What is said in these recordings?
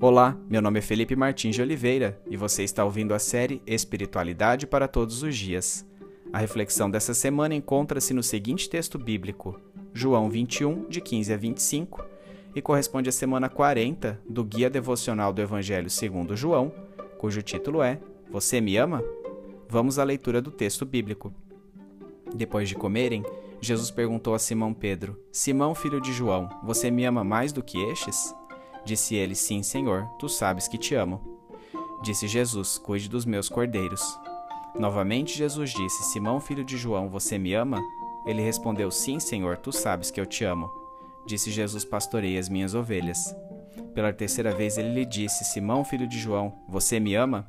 Olá, meu nome é Felipe Martins de Oliveira e você está ouvindo a série Espiritualidade para Todos os Dias. A reflexão dessa semana encontra-se no seguinte texto bíblico, João 21, de 15 a 25, e corresponde à semana 40 do Guia Devocional do Evangelho segundo João, cujo título é Você me ama? Vamos à leitura do texto bíblico. Depois de comerem, Jesus perguntou a Simão Pedro: Simão, filho de João, você me ama mais do que estes? Disse ele: Sim, Senhor, tu sabes que te amo. Disse Jesus: Cuide dos meus cordeiros. Novamente Jesus disse: Simão, filho de João, você me ama? Ele respondeu: Sim, Senhor, tu sabes que eu te amo. Disse Jesus: Pastorei as minhas ovelhas. Pela terceira vez ele lhe disse: Simão, filho de João, você me ama?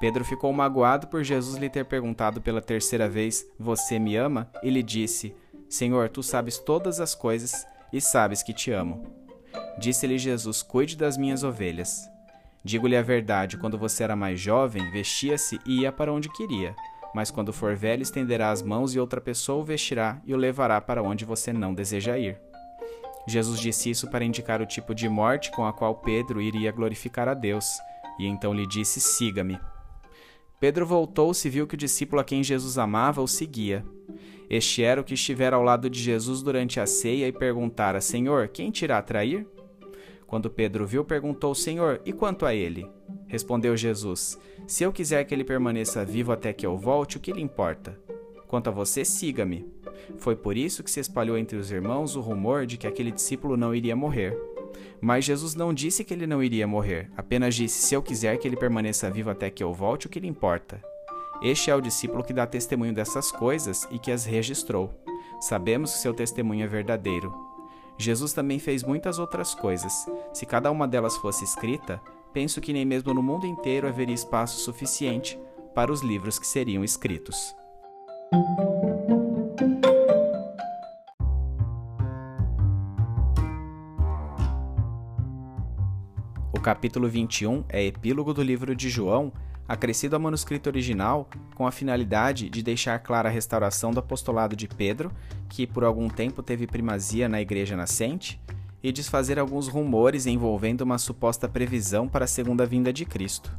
Pedro ficou magoado por Jesus lhe ter perguntado pela terceira vez: Você me ama? E lhe disse: Senhor, tu sabes todas as coisas e sabes que te amo. Disse-lhe Jesus: Cuide das minhas ovelhas. Digo-lhe a verdade: quando você era mais jovem, vestia-se e ia para onde queria. Mas quando for velho, estenderá as mãos e outra pessoa o vestirá e o levará para onde você não deseja ir. Jesus disse isso para indicar o tipo de morte com a qual Pedro iria glorificar a Deus, e então lhe disse: Siga-me. Pedro voltou-se e viu que o discípulo a quem Jesus amava o seguia. Este era o que estivera ao lado de Jesus durante a ceia e perguntara: Senhor, quem te irá trair? Quando Pedro viu, perguntou: Senhor, e quanto a ele? Respondeu Jesus: Se eu quiser que ele permaneça vivo até que eu volte, o que lhe importa? Quanto a você, siga-me. Foi por isso que se espalhou entre os irmãos o rumor de que aquele discípulo não iria morrer. Mas Jesus não disse que ele não iria morrer, apenas disse: Se eu quiser que ele permaneça vivo até que eu volte, o que lhe importa? Este é o discípulo que dá testemunho dessas coisas e que as registrou. Sabemos que seu testemunho é verdadeiro. Jesus também fez muitas outras coisas. Se cada uma delas fosse escrita, penso que nem mesmo no mundo inteiro haveria espaço suficiente para os livros que seriam escritos. O capítulo 21 é epílogo do livro de João, acrescido ao manuscrito original com a finalidade de deixar clara a restauração do apostolado de Pedro, que por algum tempo teve primazia na igreja nascente, e desfazer alguns rumores envolvendo uma suposta previsão para a segunda vinda de Cristo.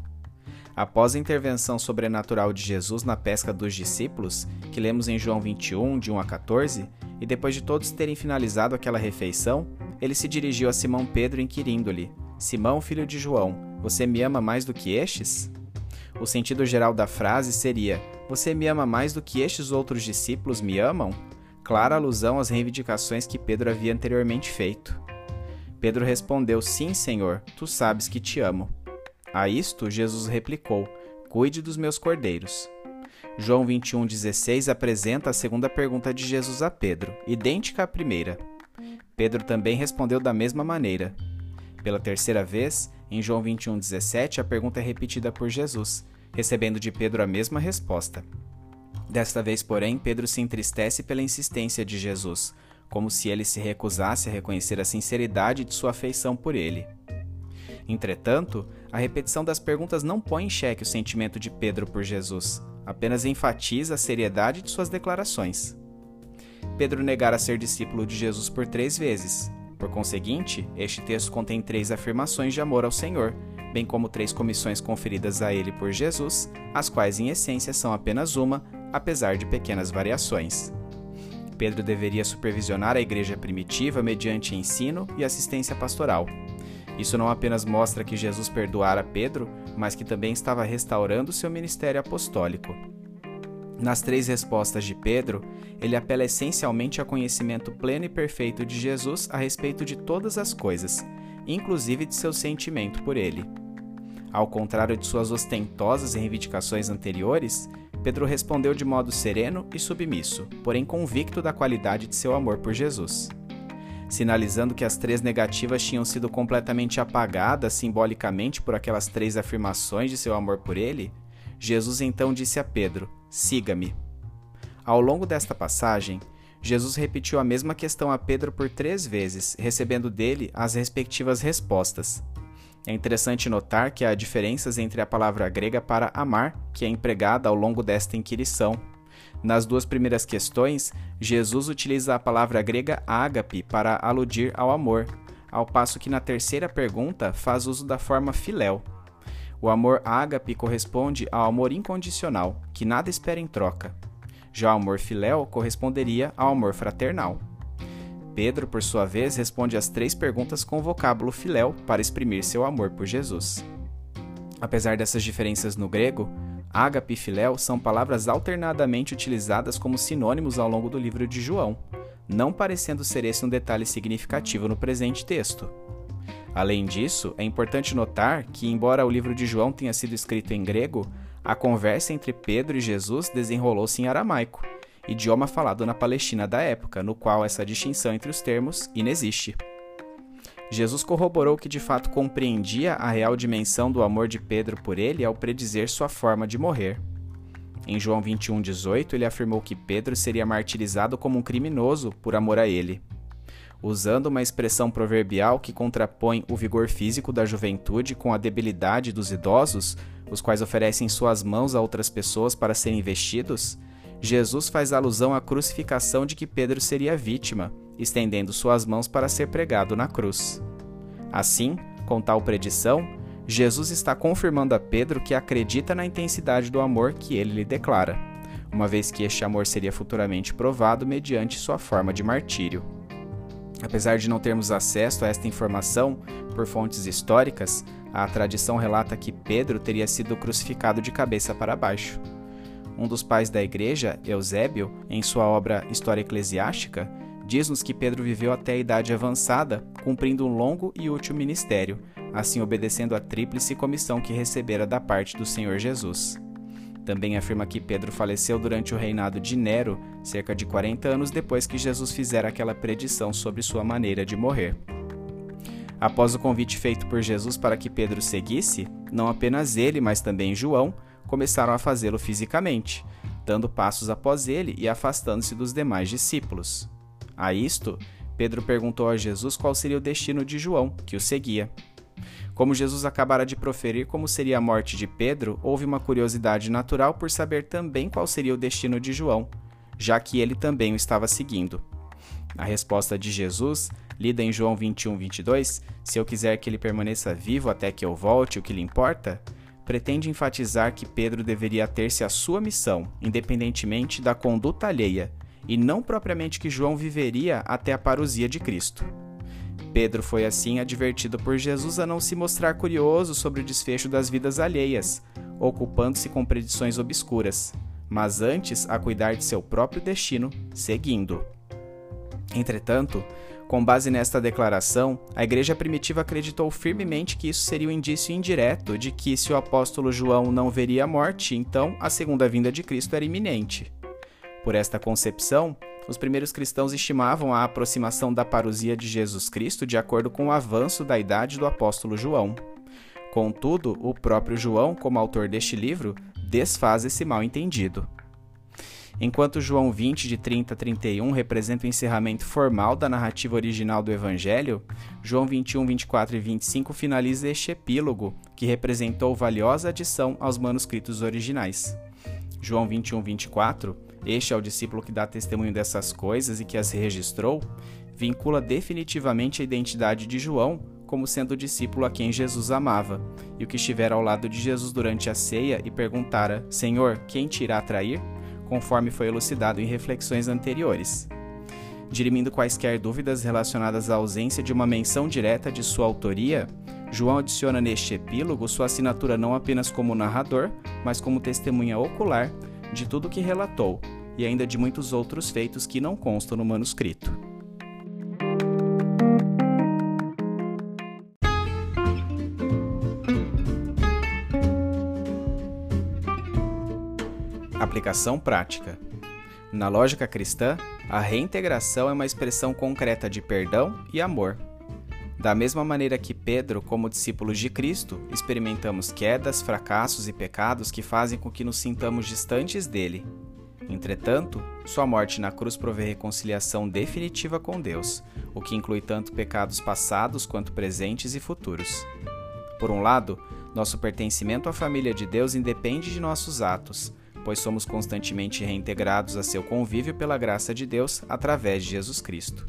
Após a intervenção sobrenatural de Jesus na pesca dos discípulos, que lemos em João 21, de 1 a 14, e depois de todos terem finalizado aquela refeição, ele se dirigiu a Simão Pedro inquirindo-lhe: Simão, filho de João, você me ama mais do que estes? O sentido geral da frase seria: Você me ama mais do que estes outros discípulos me amam? Clara alusão às reivindicações que Pedro havia anteriormente feito. Pedro respondeu: Sim, Senhor, tu sabes que te amo. A isto, Jesus replicou: Cuide dos meus cordeiros. João 21,16 apresenta a segunda pergunta de Jesus a Pedro, idêntica à primeira. Pedro também respondeu da mesma maneira. Pela terceira vez, em João 21,17, a pergunta é repetida por Jesus, recebendo de Pedro a mesma resposta. Desta vez, porém, Pedro se entristece pela insistência de Jesus, como se ele se recusasse a reconhecer a sinceridade de sua afeição por ele. Entretanto, a repetição das perguntas não põe em xeque o sentimento de Pedro por Jesus, apenas enfatiza a seriedade de suas declarações. Pedro negara ser discípulo de Jesus por três vezes, por conseguinte, este texto contém três afirmações de amor ao Senhor, bem como três comissões conferidas a ele por Jesus, as quais em essência são apenas uma, apesar de pequenas variações. Pedro deveria supervisionar a igreja primitiva mediante ensino e assistência pastoral. Isso não apenas mostra que Jesus perdoara Pedro, mas que também estava restaurando seu ministério apostólico. Nas três respostas de Pedro, ele apela essencialmente ao conhecimento pleno e perfeito de Jesus a respeito de todas as coisas, inclusive de seu sentimento por ele. Ao contrário de suas ostentosas reivindicações anteriores, Pedro respondeu de modo sereno e submisso, porém convicto da qualidade de seu amor por Jesus. Sinalizando que as três negativas tinham sido completamente apagadas simbolicamente por aquelas três afirmações de seu amor por ele, Jesus então disse a Pedro: Siga-me. Ao longo desta passagem, Jesus repetiu a mesma questão a Pedro por três vezes, recebendo dele as respectivas respostas. É interessante notar que há diferenças entre a palavra grega para amar, que é empregada ao longo desta inquirição. Nas duas primeiras questões, Jesus utiliza a palavra grega ágape para aludir ao amor, ao passo que na terceira pergunta faz uso da forma filéu. O amor ágape corresponde ao amor incondicional, que nada espera em troca. Já o amor filéu corresponderia ao amor fraternal. Pedro, por sua vez, responde às três perguntas com o vocábulo filéu para exprimir seu amor por Jesus. Apesar dessas diferenças no grego, ágape e filéu são palavras alternadamente utilizadas como sinônimos ao longo do livro de João, não parecendo ser esse um detalhe significativo no presente texto. Além disso, é importante notar que, embora o livro de João tenha sido escrito em grego, a conversa entre Pedro e Jesus desenrolou-se em aramaico, idioma falado na Palestina da época, no qual essa distinção entre os termos inexiste. Jesus corroborou que de fato compreendia a real dimensão do amor de Pedro por ele ao predizer sua forma de morrer. Em João 21,18, ele afirmou que Pedro seria martirizado como um criminoso por amor a ele. Usando uma expressão proverbial que contrapõe o vigor físico da juventude com a debilidade dos idosos, os quais oferecem suas mãos a outras pessoas para serem vestidos, Jesus faz alusão à crucificação de que Pedro seria vítima, estendendo suas mãos para ser pregado na cruz. Assim, com tal predição, Jesus está confirmando a Pedro que acredita na intensidade do amor que ele lhe declara, uma vez que este amor seria futuramente provado mediante sua forma de martírio. Apesar de não termos acesso a esta informação por fontes históricas, a tradição relata que Pedro teria sido crucificado de cabeça para baixo um dos pais da igreja, Eusébio, em sua obra História Eclesiástica, diz-nos que Pedro viveu até a idade avançada, cumprindo um longo e útil ministério, assim obedecendo à tríplice comissão que recebera da parte do Senhor Jesus. Também afirma que Pedro faleceu durante o reinado de Nero, cerca de 40 anos depois que Jesus fizera aquela predição sobre sua maneira de morrer. Após o convite feito por Jesus para que Pedro seguisse, não apenas ele, mas também João, começaram a fazê-lo fisicamente, dando passos após ele e afastando-se dos demais discípulos. A isto, Pedro perguntou a Jesus qual seria o destino de João, que o seguia. Como Jesus acabara de proferir como seria a morte de Pedro, houve uma curiosidade natural por saber também qual seria o destino de João, já que ele também o estava seguindo. A resposta de Jesus, lida em João 21, 22, se eu quiser que ele permaneça vivo até que eu volte, o que lhe importa, pretende enfatizar que Pedro deveria ter-se a sua missão, independentemente da conduta alheia, e não propriamente que João viveria até a parousia de Cristo. Pedro foi assim advertido por Jesus a não se mostrar curioso sobre o desfecho das vidas alheias, ocupando-se com predições obscuras, mas antes a cuidar de seu próprio destino, seguindo. Entretanto, com base nesta declaração, a igreja primitiva acreditou firmemente que isso seria um indício indireto de que, se o apóstolo João não veria a morte, então a segunda vinda de Cristo era iminente. Por esta concepção, os primeiros cristãos estimavam a aproximação da parousia de Jesus Cristo de acordo com o avanço da idade do apóstolo João. Contudo, o próprio João, como autor deste livro, desfaz esse mal entendido. Enquanto João 20, de 30 a 31, representa o encerramento formal da narrativa original do Evangelho, João 21, 24 e 25 finaliza este epílogo, que representou valiosa adição aos manuscritos originais. João 21, 24, este é o discípulo que dá testemunho dessas coisas e que as registrou, vincula definitivamente a identidade de João como sendo o discípulo a quem Jesus amava, e o que estivera ao lado de Jesus durante a ceia e perguntara: Senhor, quem te irá trair? conforme foi elucidado em reflexões anteriores. Dirimindo quaisquer dúvidas relacionadas à ausência de uma menção direta de sua autoria, João adiciona neste epílogo sua assinatura não apenas como narrador, mas como testemunha ocular de tudo o que relatou e ainda de muitos outros feitos que não constam no manuscrito. Aplicação prática. Na lógica cristã, a reintegração é uma expressão concreta de perdão e amor. Da mesma maneira que Pedro, como discípulos de Cristo, experimentamos quedas, fracassos e pecados que fazem com que nos sintamos distantes dele. Entretanto, sua morte na cruz provê reconciliação definitiva com Deus, o que inclui tanto pecados passados quanto presentes e futuros. Por um lado, nosso pertencimento à família de Deus independe de nossos atos, pois somos constantemente reintegrados a seu convívio pela graça de Deus através de Jesus Cristo.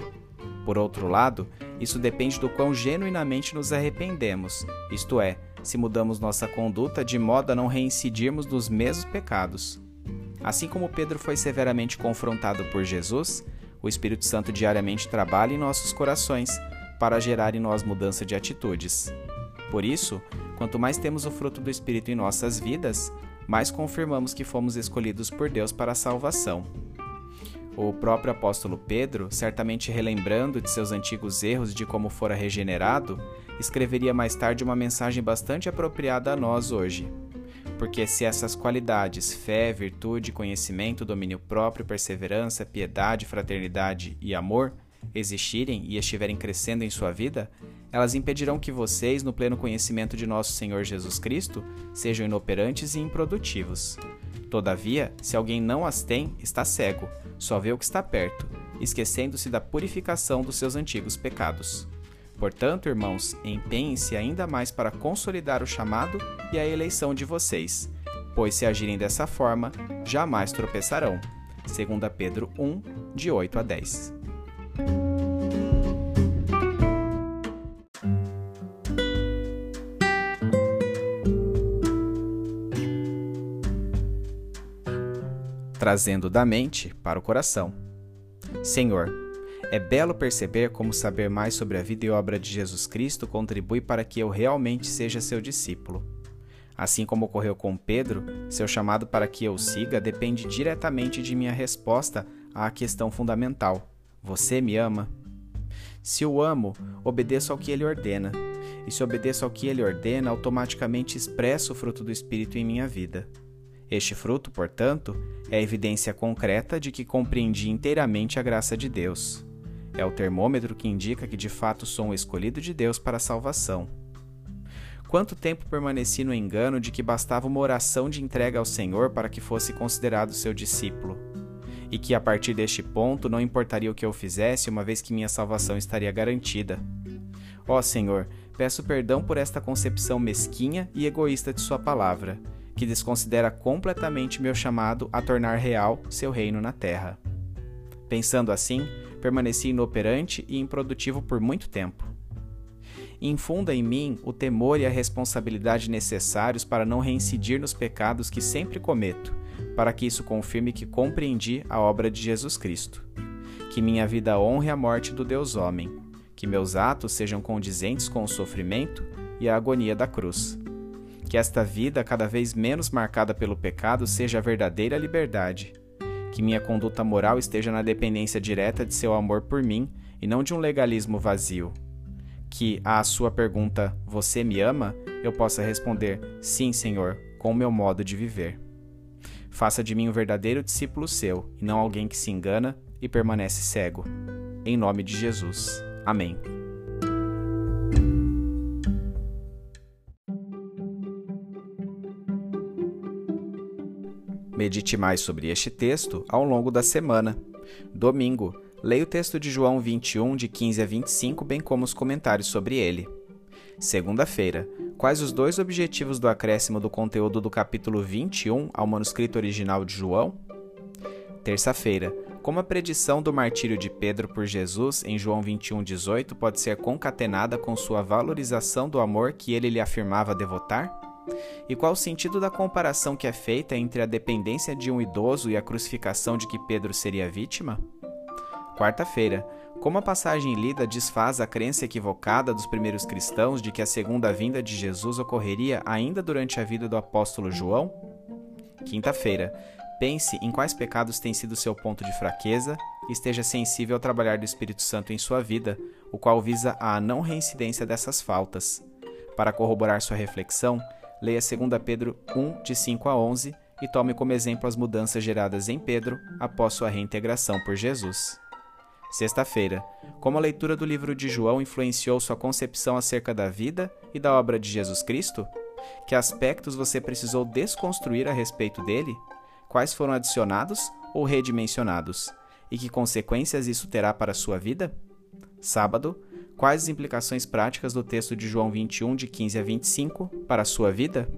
Por outro lado, Isso depende do quão genuinamente nos arrependemos, isto é, se mudamos nossa conduta de modo a não reincidirmos nos mesmos pecados. Assim como Pedro foi severamente confrontado por Jesus, o Espírito Santo diariamente trabalha em nossos corações para gerar em nós mudança de atitudes. Por isso, quanto mais temos o fruto do Espírito em nossas vidas, mais confirmamos que fomos escolhidos por Deus para a salvação. O próprio apóstolo Pedro, certamente relembrando de seus antigos erros de como fora regenerado, escreveria mais tarde uma mensagem bastante apropriada a nós hoje. Porque se essas qualidades, fé, virtude, conhecimento, domínio próprio, perseverança, piedade, fraternidade e amor, existirem e estiverem crescendo em sua vida, elas impedirão que vocês, no pleno conhecimento de nosso Senhor Jesus Cristo, sejam inoperantes e improdutivos. Todavia, se alguém não as tem, está cego, só vê o que está perto, esquecendo-se da purificação dos seus antigos pecados. Portanto, irmãos, empenhem-se ainda mais para consolidar o chamado e a eleição de vocês, pois se agirem dessa forma, jamais tropeçarão. 2 Pedro 1, de 8 a 10. Trazendo da mente para o coração. Senhor, é belo perceber como saber mais sobre a vida e obra de Jesus Cristo contribui para que eu realmente seja seu discípulo. Assim como ocorreu com Pedro, seu chamado para que eu siga depende diretamente de minha resposta à questão fundamental: Você me ama? Se o amo, obedeço ao que ele ordena. E se obedeço ao que ele ordena, automaticamente expresso o fruto do Espírito em minha vida. Este fruto, portanto, é evidência concreta de que compreendi inteiramente a graça de Deus. É o termômetro que indica que de fato sou um escolhido de Deus para a salvação. Quanto tempo permaneci no engano de que bastava uma oração de entrega ao Senhor para que fosse considerado seu discípulo, e que a partir deste ponto não importaria o que eu fizesse, uma vez que minha salvação estaria garantida. Ó Senhor, peço perdão por esta concepção mesquinha e egoísta de Sua palavra, que desconsidera completamente meu chamado a tornar real seu reino na terra. Pensando assim, permaneci inoperante e improdutivo por muito tempo. Infunda em mim o temor e a responsabilidade necessários para não reincidir nos pecados que sempre cometo, para que isso confirme que compreendi a obra de Jesus Cristo. Que minha vida honre a morte do Deus homem, que meus atos sejam condizentes com o sofrimento e a agonia da cruz. Que esta vida, cada vez menos marcada pelo pecado, seja a verdadeira liberdade que minha conduta moral esteja na dependência direta de seu amor por mim e não de um legalismo vazio. Que à sua pergunta, você me ama? eu possa responder, sim, Senhor, com o meu modo de viver. Faça de mim um verdadeiro discípulo seu, e não alguém que se engana e permanece cego. Em nome de Jesus. Amém. Medite mais sobre este texto ao longo da semana. Domingo, leia o texto de João 21, de 15 a 25, bem como os comentários sobre ele. Segunda-feira, quais os dois objetivos do acréscimo do conteúdo do capítulo 21 ao manuscrito original de João? Terça-feira, como a predição do martírio de Pedro por Jesus em João 21:18 pode ser concatenada com sua valorização do amor que ele lhe afirmava devotar? E qual o sentido da comparação que é feita entre a dependência de um idoso e a crucificação de que Pedro seria vítima? Quarta-feira, como a passagem lida desfaz a crença equivocada dos primeiros cristãos de que a segunda vinda de Jesus ocorreria ainda durante a vida do apóstolo João? Quinta-feira, pense em quais pecados tem sido seu ponto de fraqueza e esteja sensível ao trabalhar do Espírito Santo em sua vida, o qual visa a não reincidência dessas faltas. Para corroborar sua reflexão, leia 2 Pedro 1, de 5 a 11 e tome como exemplo as mudanças geradas em Pedro após sua reintegração por Jesus. Sexta-feira, como a leitura do livro de João influenciou sua concepção acerca da vida e da obra de Jesus Cristo? Que aspectos você precisou desconstruir a respeito dele? Quais foram adicionados ou redimensionados? E que consequências isso terá para a sua vida? Sábado, Quais as implicações práticas do texto de João 21, de 15 a 25, para a sua vida?